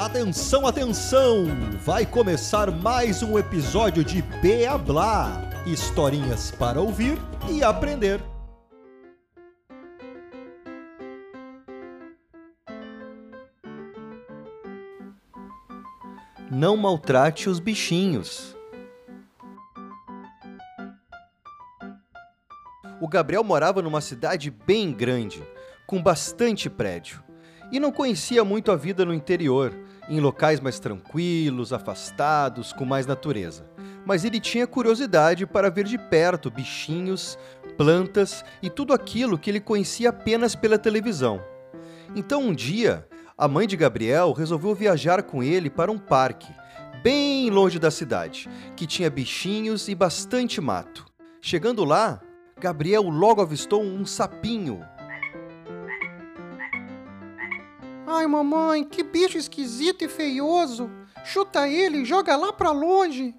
Atenção, atenção! Vai começar mais um episódio de Beablá. Historinhas para ouvir e aprender. Não maltrate os bichinhos. O Gabriel morava numa cidade bem grande, com bastante prédio, e não conhecia muito a vida no interior, em locais mais tranquilos, afastados, com mais natureza. Mas ele tinha curiosidade para ver de perto bichinhos, plantas e tudo aquilo que ele conhecia apenas pela televisão. Então um dia, a mãe de Gabriel resolveu viajar com ele para um parque, bem longe da cidade, que tinha bichinhos e bastante mato. Chegando lá, Gabriel logo avistou um sapinho. Ai, mamãe, que bicho esquisito e feioso! Chuta ele e joga lá pra longe!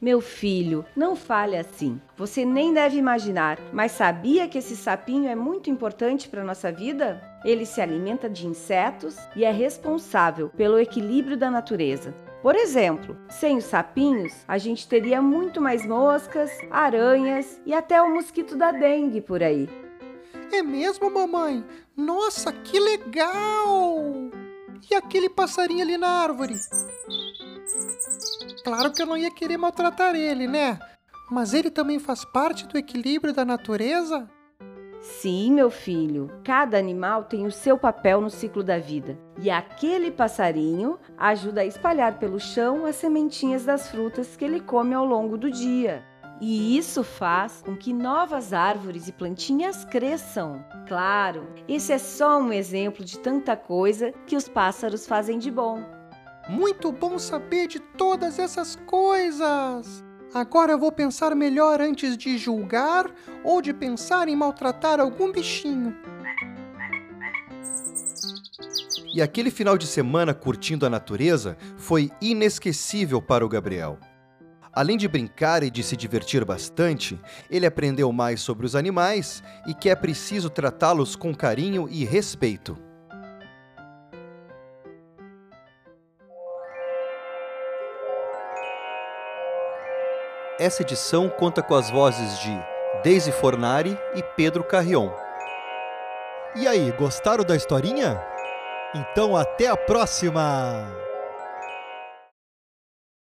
Meu filho, não fale assim. Você nem deve imaginar, mas sabia que esse sapinho é muito importante para nossa vida? Ele se alimenta de insetos e é responsável pelo equilíbrio da natureza. Por exemplo, sem os sapinhos, a gente teria muito mais moscas, aranhas e até o mosquito da dengue por aí. É mesmo, mamãe? Nossa, que legal! E aquele passarinho ali na árvore? Claro que eu não ia querer maltratar ele, né? Mas ele também faz parte do equilíbrio da natureza? Sim, meu filho. Cada animal tem o seu papel no ciclo da vida. E aquele passarinho ajuda a espalhar pelo chão as sementinhas das frutas que ele come ao longo do dia. E isso faz com que novas árvores e plantinhas cresçam. Claro, esse é só um exemplo de tanta coisa que os pássaros fazem de bom. Muito bom saber de todas essas coisas! Agora eu vou pensar melhor antes de julgar ou de pensar em maltratar algum bichinho. E aquele final de semana curtindo a natureza foi inesquecível para o Gabriel. Além de brincar e de se divertir bastante, ele aprendeu mais sobre os animais e que é preciso tratá-los com carinho e respeito. Essa edição conta com as vozes de Daisy Fornari e Pedro Carrion. E aí, gostaram da historinha? Então até a próxima!